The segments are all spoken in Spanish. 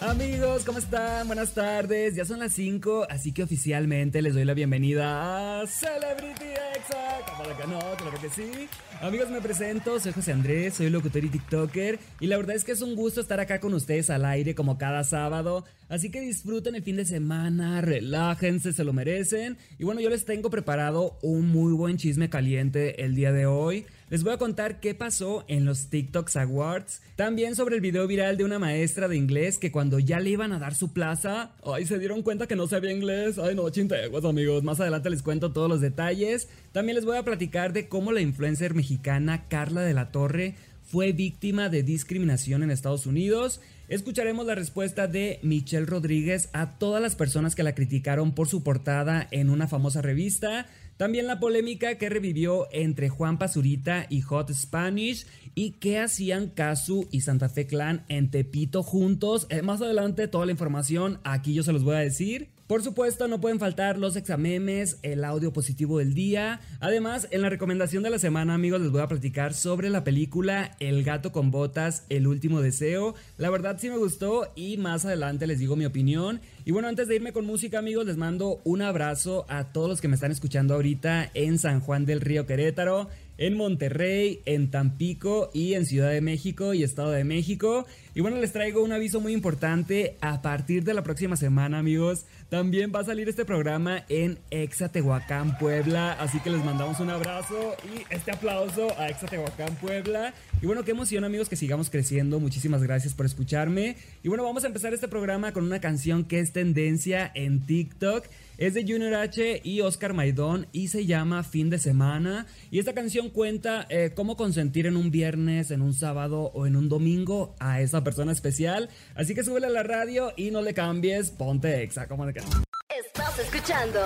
Amigos, ¿cómo están? Buenas tardes. Ya son las 5, así que oficialmente les doy la bienvenida a Celebrity Exa. ¿Cómo que no? Claro que sí. Amigos, me presento, soy José Andrés, soy locutor y TikToker y la verdad es que es un gusto estar acá con ustedes al aire como cada sábado, así que disfruten el fin de semana, relájense, se lo merecen y bueno, yo les tengo preparado un muy buen chisme caliente el día de hoy. Les voy a contar qué pasó en los TikToks Awards, también sobre el video viral de una maestra de inglés que cuando ya le iban a dar su plaza, ay, se dieron cuenta que no sabía inglés, ay no, chinteguas amigos, más adelante les cuento todos los detalles, también les voy a platicar de cómo la influencer mexicana Carla de la Torre fue víctima de discriminación en Estados Unidos. Escucharemos la respuesta de Michelle Rodríguez a todas las personas que la criticaron por su portada en una famosa revista. También la polémica que revivió entre Juan Pazurita y Hot Spanish y qué hacían Kazu y Santa Fe Clan en Tepito juntos. Eh, más adelante toda la información aquí yo se los voy a decir. Por supuesto, no pueden faltar los examemes, el audio positivo del día. Además, en la recomendación de la semana, amigos, les voy a platicar sobre la película El gato con botas, el último deseo. La verdad sí me gustó y más adelante les digo mi opinión. Y bueno, antes de irme con música, amigos, les mando un abrazo a todos los que me están escuchando ahorita en San Juan del Río Querétaro en Monterrey, en Tampico y en Ciudad de México y Estado de México. Y bueno, les traigo un aviso muy importante. A partir de la próxima semana, amigos, también va a salir este programa en Exatehuacán, Puebla. Así que les mandamos un abrazo y este aplauso a Exatehuacán, Puebla. Y bueno, qué emoción, amigos, que sigamos creciendo. Muchísimas gracias por escucharme. Y bueno, vamos a empezar este programa con una canción que es tendencia en TikTok. Es de Junior H y Oscar Maidón y se llama Fin de Semana. Y esta canción cuenta eh, cómo consentir en un viernes, en un sábado o en un domingo a esa persona especial. Así que súbele a la radio y no le cambies, ponte exa, como que. Estás escuchando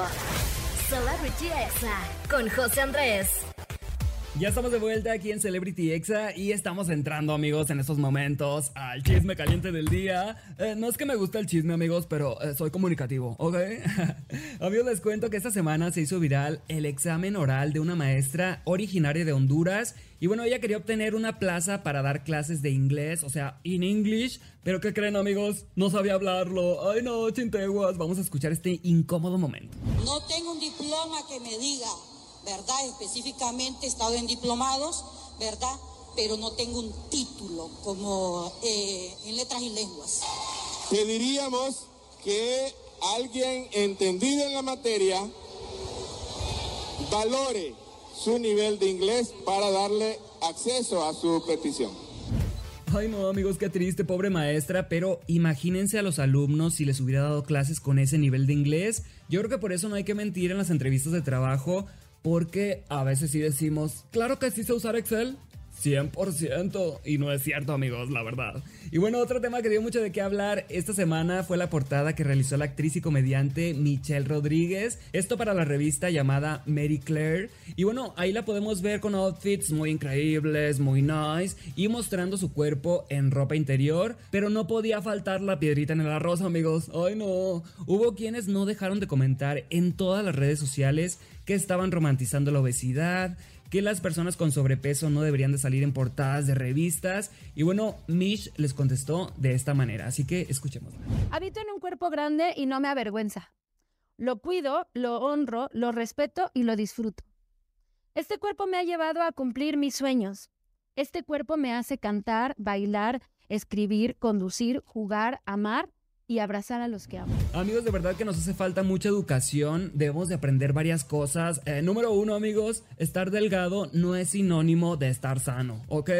Celebrity Exa con José Andrés. Ya estamos de vuelta aquí en Celebrity Exa y estamos entrando, amigos, en estos momentos al chisme caliente del día. Eh, no es que me guste el chisme, amigos, pero eh, soy comunicativo, ¿ok? amigos, les cuento que esta semana se hizo viral el examen oral de una maestra originaria de Honduras. Y bueno, ella quería obtener una plaza para dar clases de inglés, o sea, in English. Pero ¿qué creen, amigos? No sabía hablarlo. Ay, no, chinteguas. Vamos a escuchar este incómodo momento. No tengo un diploma que me diga ¿verdad? Específicamente he estado en diplomados, ¿verdad? Pero no tengo un título como eh, en letras y lenguas. Pediríamos que alguien entendido en la materia valore su nivel de inglés para darle acceso a su petición. Ay no amigos, qué triste, pobre maestra, pero imagínense a los alumnos si les hubiera dado clases con ese nivel de inglés. Yo creo que por eso no hay que mentir en las entrevistas de trabajo, porque a veces sí decimos, claro que sí sé usar Excel. 100% y no es cierto amigos, la verdad. Y bueno, otro tema que dio mucho de qué hablar esta semana fue la portada que realizó la actriz y comediante Michelle Rodríguez, esto para la revista llamada Mary Claire. Y bueno, ahí la podemos ver con outfits muy increíbles, muy nice y mostrando su cuerpo en ropa interior, pero no podía faltar la piedrita en el arroz amigos. Ay no, hubo quienes no dejaron de comentar en todas las redes sociales que estaban romantizando la obesidad, que las personas con sobrepeso no deberían de salir en portadas de revistas. Y bueno, Mish les contestó de esta manera, así que escuchemos. Habito en un cuerpo grande y no me avergüenza. Lo cuido, lo honro, lo respeto y lo disfruto. Este cuerpo me ha llevado a cumplir mis sueños. Este cuerpo me hace cantar, bailar, escribir, conducir, jugar, amar y abrazar a los que amo. Amigos, de verdad que nos hace falta mucha educación, debemos de aprender varias cosas. Eh, número uno, amigos, estar delgado no es sinónimo de estar sano, ¿ok?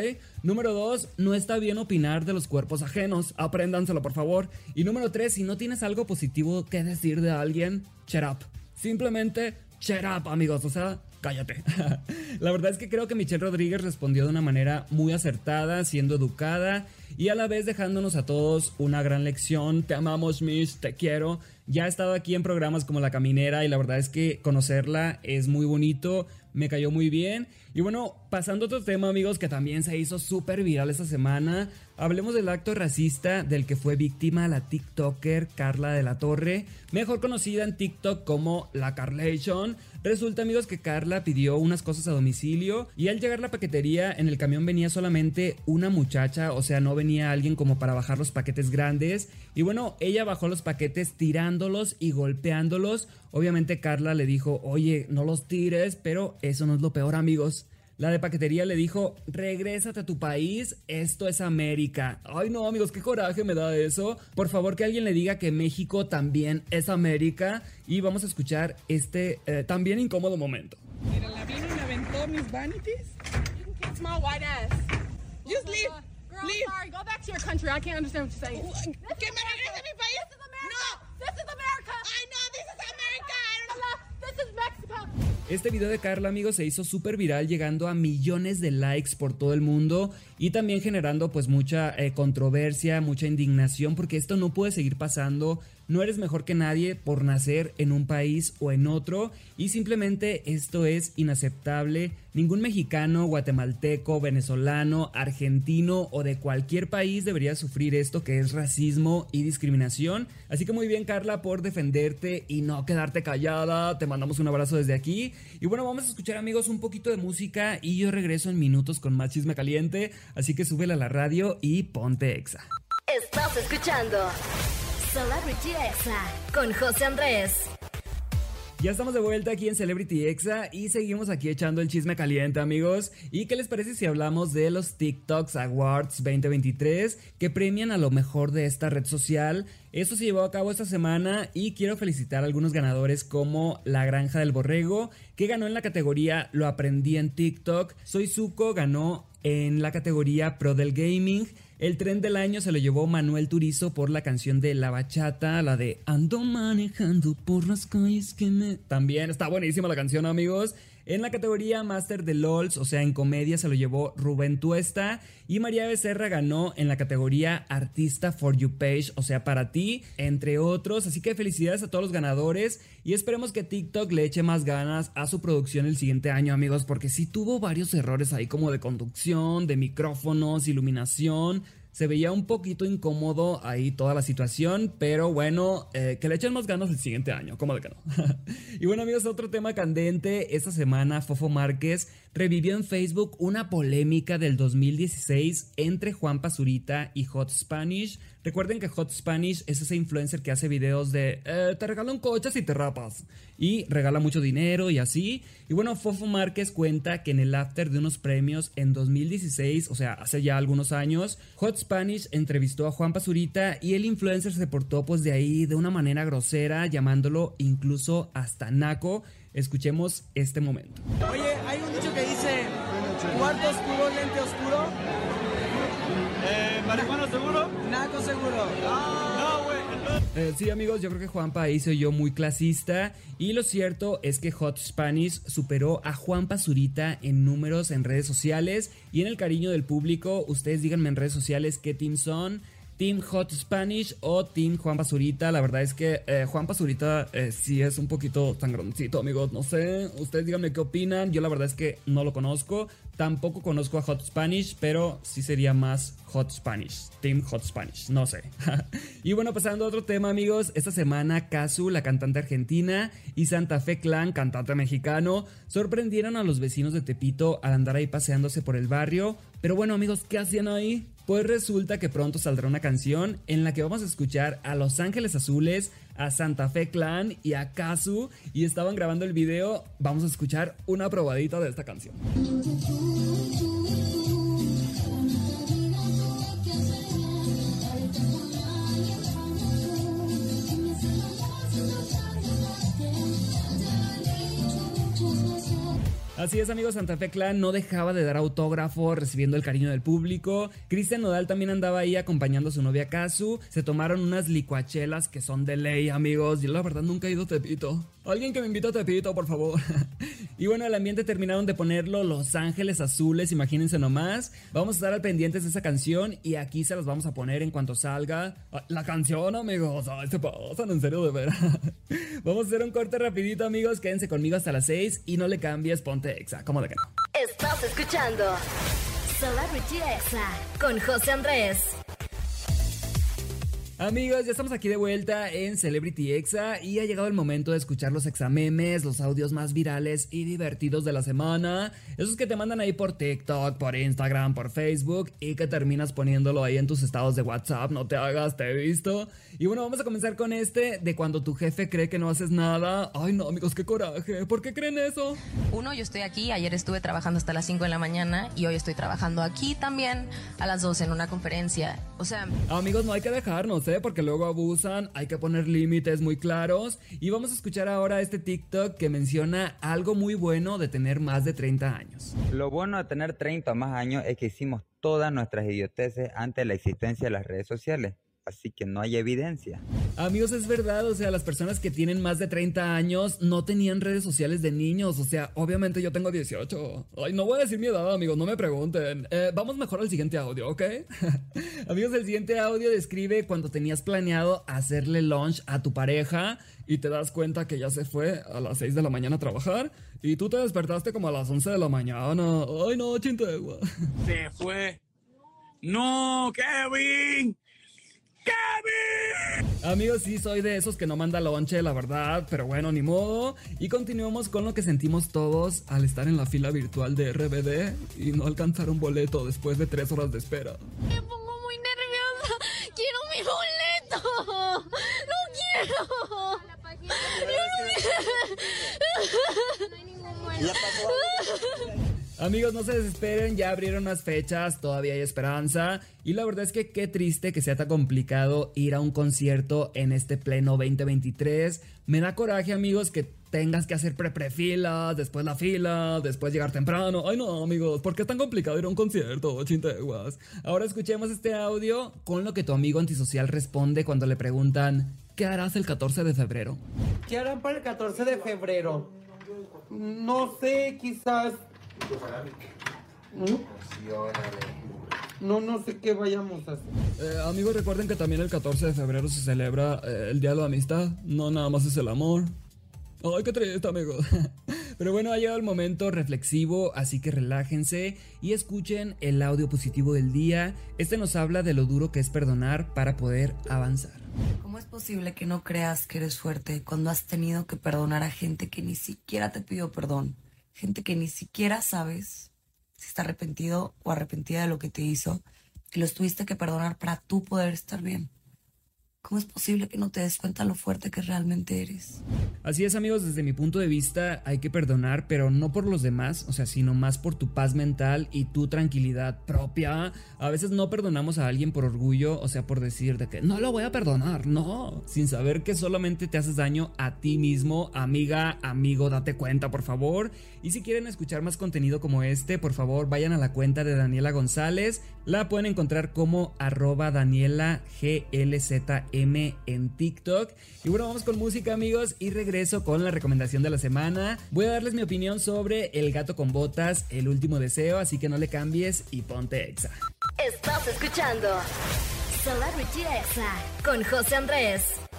Número dos, no está bien opinar de los cuerpos ajenos, apréndanselo por favor. Y número tres, si no tienes algo positivo que decir de alguien, shut up. Simplemente shut up, amigos, o sea, cállate. la verdad es que creo que Michelle Rodríguez respondió de una manera muy acertada, siendo educada y a la vez dejándonos a todos una gran lección. Te amamos, Miss, te quiero. Ya he estado aquí en programas como La Caminera y la verdad es que conocerla es muy bonito, me cayó muy bien. Y bueno, pasando a otro tema amigos que también se hizo súper viral esta semana, hablemos del acto racista del que fue víctima la TikToker Carla de la Torre, mejor conocida en TikTok como la Carlation. Resulta amigos que Carla pidió unas cosas a domicilio y al llegar la paquetería en el camión venía solamente una muchacha, o sea, no venía alguien como para bajar los paquetes grandes. Y bueno, ella bajó los paquetes tirándolos y golpeándolos. Obviamente Carla le dijo, oye, no los tires, pero eso no es lo peor amigos. La de paquetería le dijo, regrésate a tu país, esto es América. Ay no amigos, qué coraje me da eso. Por favor que alguien le diga que México también es América y vamos a escuchar este eh, también incómodo momento. Mira, la vino y me aventó mis vanities. Small white ass. Just leave. Girl, leave. sorry. Go back to your country. I can't understand what you're saying. ¿Que me regrese a mi país? This is America. No. This is America. I know this is America. I don't know. This is Mexico. Este video de Carla, amigos, se hizo súper viral, llegando a millones de likes por todo el mundo y también generando pues mucha eh, controversia, mucha indignación, porque esto no puede seguir pasando. No eres mejor que nadie por nacer en un país o en otro y simplemente esto es inaceptable. Ningún mexicano, guatemalteco, venezolano, argentino o de cualquier país debería sufrir esto que es racismo y discriminación. Así que muy bien Carla por defenderte y no quedarte callada. Te mandamos un abrazo desde aquí. Y bueno, vamos a escuchar amigos un poquito de música y yo regreso en minutos con más chisme caliente. Así que súbela a la radio y ponte exa. Estás escuchando Celebrity Exa con José Andrés. Ya estamos de vuelta aquí en Celebrity Exa y seguimos aquí echando el chisme caliente, amigos. ¿Y qué les parece si hablamos de los TikToks Awards 2023 que premian a lo mejor de esta red social? Esto se llevó a cabo esta semana y quiero felicitar a algunos ganadores como La Granja del Borrego, que ganó en la categoría Lo aprendí en TikTok. Soy Zuko ganó en la categoría Pro del Gaming. El tren del año se lo llevó Manuel Turizo por la canción de La Bachata, la de Ando manejando por las calles que me... También está buenísima la canción, amigos. En la categoría Master de LOLs, o sea, en comedia, se lo llevó Rubén Tuesta. Y María Becerra ganó en la categoría Artista for You Page, o sea, para ti, entre otros. Así que felicidades a todos los ganadores. Y esperemos que TikTok le eche más ganas a su producción el siguiente año, amigos, porque sí tuvo varios errores ahí, como de conducción, de micrófonos, iluminación. Se veía un poquito incómodo ahí toda la situación, pero bueno, eh, que le echen más ganas el siguiente año, ¿cómo de que no? y bueno amigos, otro tema candente, esta semana Fofo Márquez revivió en Facebook una polémica del 2016 entre Juan Pazurita y Hot Spanish. Recuerden que Hot Spanish es ese influencer que hace videos de eh, te regalo un coche si te rapas y regala mucho dinero y así. Y bueno, Fofo Márquez cuenta que en el after de unos premios en 2016, o sea, hace ya algunos años, Hot Spanish entrevistó a Juan Pazurita y el influencer se portó pues de ahí de una manera grosera, llamándolo incluso hasta naco. Escuchemos este momento. Oye, hay un dicho que dice cuarto oscuro, lente oscuro, Eh, ¿Marihuana seguro? naco seguro. No, güey. Eh, sí, amigos, yo creo que Juanpa ahí se oyó muy clasista. Y lo cierto es que Hot Spanish superó a Juan Pazurita en números en redes sociales y en el cariño del público. Ustedes díganme en redes sociales qué team son. Team Hot Spanish o Team Juan Pazurita. La verdad es que eh, Juan Pazurita eh, sí es un poquito sangroncito, amigos. No sé, ustedes díganme qué opinan. Yo la verdad es que no lo conozco. Tampoco conozco a Hot Spanish, pero sí sería más Hot Spanish. Team Hot Spanish, no sé. y bueno, pasando a otro tema, amigos. Esta semana, Kazu, la cantante argentina, y Santa Fe Clan, cantante mexicano, sorprendieron a los vecinos de Tepito al andar ahí paseándose por el barrio. Pero bueno, amigos, ¿qué hacían ahí? Pues resulta que pronto saldrá una canción en la que vamos a escuchar a Los Ángeles Azules, a Santa Fe Clan y a Kazu. Y estaban grabando el video. Vamos a escuchar una probadita de esta canción. Así es, amigos, Santa Fe Clan no dejaba de dar autógrafo, recibiendo el cariño del público. Cristian Nodal también andaba ahí acompañando a su novia Kazu. Se tomaron unas licuachelas que son de ley, amigos. Yo la verdad nunca he ido a Tepito. Alguien que me invite a Tepito, por favor. y bueno, el ambiente terminaron de ponerlo Los Ángeles Azules, imagínense nomás. Vamos a estar al pendientes de esa canción y aquí se las vamos a poner en cuanto salga. La canción, amigos. Ay, se pasan, en serio, de veras. vamos a hacer un corte rapidito, amigos. Quédense conmigo hasta las 6 y no le cambies, ponte Exa. ¿Cómo de que? Estás escuchando Celebrity Exa con José Andrés. Amigos, ya estamos aquí de vuelta en Celebrity Exa y ha llegado el momento de escuchar los examemes, los audios más virales y divertidos de la semana. Esos que te mandan ahí por TikTok, por Instagram, por Facebook y que terminas poniéndolo ahí en tus estados de WhatsApp. No te hagas, te he visto. Y bueno, vamos a comenzar con este de cuando tu jefe cree que no haces nada. Ay, no, amigos, qué coraje. ¿Por qué creen eso? Uno, yo estoy aquí. Ayer estuve trabajando hasta las 5 de la mañana y hoy estoy trabajando aquí también a las 12 en una conferencia. O sea. Amigos, no hay que dejarnos, Porque luego abusan. Hay que poner límites muy claros. Y vamos a escuchar ahora este TikTok que menciona algo muy bueno de tener más de 30 años. Lo bueno de tener 30 o más años es que hicimos todas nuestras idioteces ante la existencia de las redes sociales así que no hay evidencia. Amigos, es verdad, o sea, las personas que tienen más de 30 años no tenían redes sociales de niños, o sea, obviamente yo tengo 18. Ay, no voy a decir mi edad, amigos, no me pregunten. Eh, vamos mejor al siguiente audio, ¿ok? amigos, el siguiente audio describe cuando tenías planeado hacerle lunch a tu pareja y te das cuenta que ya se fue a las 6 de la mañana a trabajar y tú te despertaste como a las 11 de la mañana. Ay, no, chintegua. Se fue. No, Kevin. Amigos, sí, soy de esos que no manda lonche, la verdad, pero bueno, ni modo. Y continuemos con lo que sentimos todos al estar en la fila virtual de RBD y no alcanzar un boleto después de tres horas de espera. Me pongo muy nerviosa. Quiero mi boleto. No quiero. No hay ningún boleto. Amigos, no se desesperen, ya abrieron las fechas, todavía hay esperanza. Y la verdad es que qué triste que sea tan complicado ir a un concierto en este pleno 2023. Me da coraje, amigos, que tengas que hacer pre-prefilas, después la fila, después llegar temprano. Ay, no, amigos, ¿por qué es tan complicado ir a un concierto, chinteguas? Ahora escuchemos este audio con lo que tu amigo antisocial responde cuando le preguntan: ¿Qué harás el 14 de febrero? ¿Qué harán para el 14 de febrero? No sé, quizás no, no sé qué vayamos a hacer. Eh, amigos, recuerden que también el 14 de febrero se celebra eh, el Día de la Amistad. No nada más es el amor. Ay, qué triste, amigos. Pero bueno, ha llegado el momento reflexivo, así que relájense y escuchen el audio positivo del día. Este nos habla de lo duro que es perdonar para poder avanzar. ¿Cómo es posible que no creas que eres fuerte cuando has tenido que perdonar a gente que ni siquiera te pidió perdón? Gente que ni siquiera sabes si está arrepentido o arrepentida de lo que te hizo y los tuviste que perdonar para tú poder estar bien. ¿Cómo es posible que no te des cuenta lo fuerte que realmente eres? Así es amigos, desde mi punto de vista hay que perdonar, pero no por los demás, o sea, sino más por tu paz mental y tu tranquilidad propia. A veces no perdonamos a alguien por orgullo, o sea, por decir de que no lo voy a perdonar, no, sin saber que solamente te haces daño a ti mismo, amiga, amigo, date cuenta por favor. Y si quieren escuchar más contenido como este, por favor vayan a la cuenta de Daniela González, la pueden encontrar como arroba Daniela GLZ M en TikTok. Y bueno, vamos con música amigos y regreso con la recomendación de la semana. Voy a darles mi opinión sobre El gato con botas, el último deseo, así que no le cambies y ponte exa. Estás escuchando Celebrity Exa con José Andrés.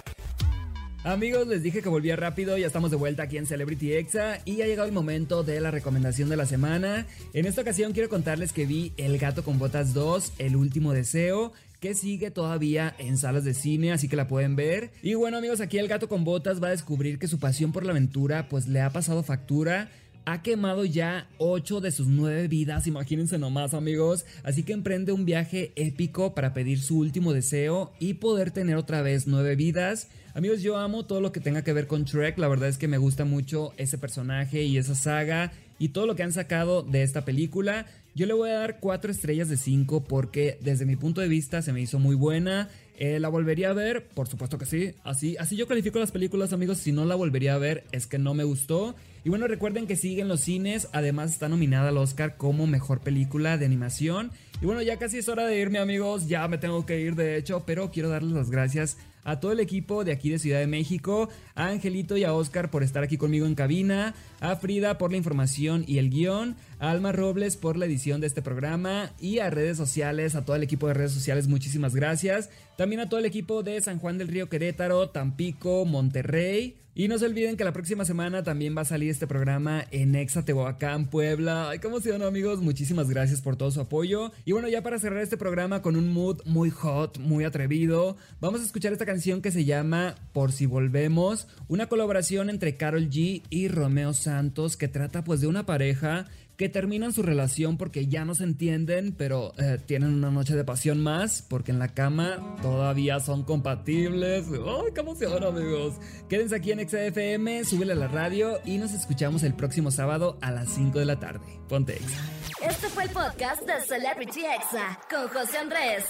Amigos, les dije que volvía rápido, ya estamos de vuelta aquí en Celebrity Exa y ha llegado el momento de la recomendación de la semana. En esta ocasión quiero contarles que vi El gato con botas 2, El último deseo, que sigue todavía en salas de cine, así que la pueden ver. Y bueno amigos, aquí el gato con botas va a descubrir que su pasión por la aventura pues le ha pasado factura ha quemado ya 8 de sus 9 vidas, imagínense nomás amigos, así que emprende un viaje épico para pedir su último deseo y poder tener otra vez 9 vidas. Amigos, yo amo todo lo que tenga que ver con Trek, la verdad es que me gusta mucho ese personaje y esa saga y todo lo que han sacado de esta película. Yo le voy a dar 4 estrellas de 5 porque desde mi punto de vista se me hizo muy buena. Eh, ¿La volvería a ver? Por supuesto que sí. Así, así yo califico las películas, amigos. Si no la volvería a ver, es que no me gustó. Y bueno, recuerden que siguen los cines. Además, está nominada al Oscar como mejor película de animación. Y bueno, ya casi es hora de irme, amigos. Ya me tengo que ir, de hecho. Pero quiero darles las gracias a todo el equipo de aquí de Ciudad de México, a Angelito y a Oscar por estar aquí conmigo en cabina, a Frida por la información y el guion, Alma Robles por la edición de este programa y a redes sociales, a todo el equipo de redes sociales, muchísimas gracias. También a todo el equipo de San Juan del Río Querétaro, Tampico, Monterrey. Y no se olviden que la próxima semana también va a salir este programa en Exa Tehuacán, Puebla. Ay, cómo se amigos. Muchísimas gracias por todo su apoyo. Y bueno, ya para cerrar este programa con un mood muy hot, muy atrevido, vamos a escuchar esta canción que se llama Por si volvemos, una colaboración entre Carol G y Romeo Santos que trata pues de una pareja que terminan su relación porque ya no se entienden, pero eh, tienen una noche de pasión más porque en la cama todavía son compatibles. ¡Ay, qué emoción, amigos! Quédense aquí en XFM, súbele a la radio y nos escuchamos el próximo sábado a las 5 de la tarde. Ponte Exa. Este fue el podcast de Celebrity Exa con José Andrés.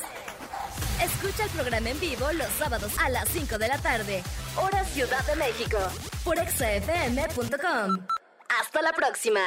Escucha el programa en vivo los sábados a las 5 de la tarde, hora Ciudad de México, por exafm.com. Hasta la próxima.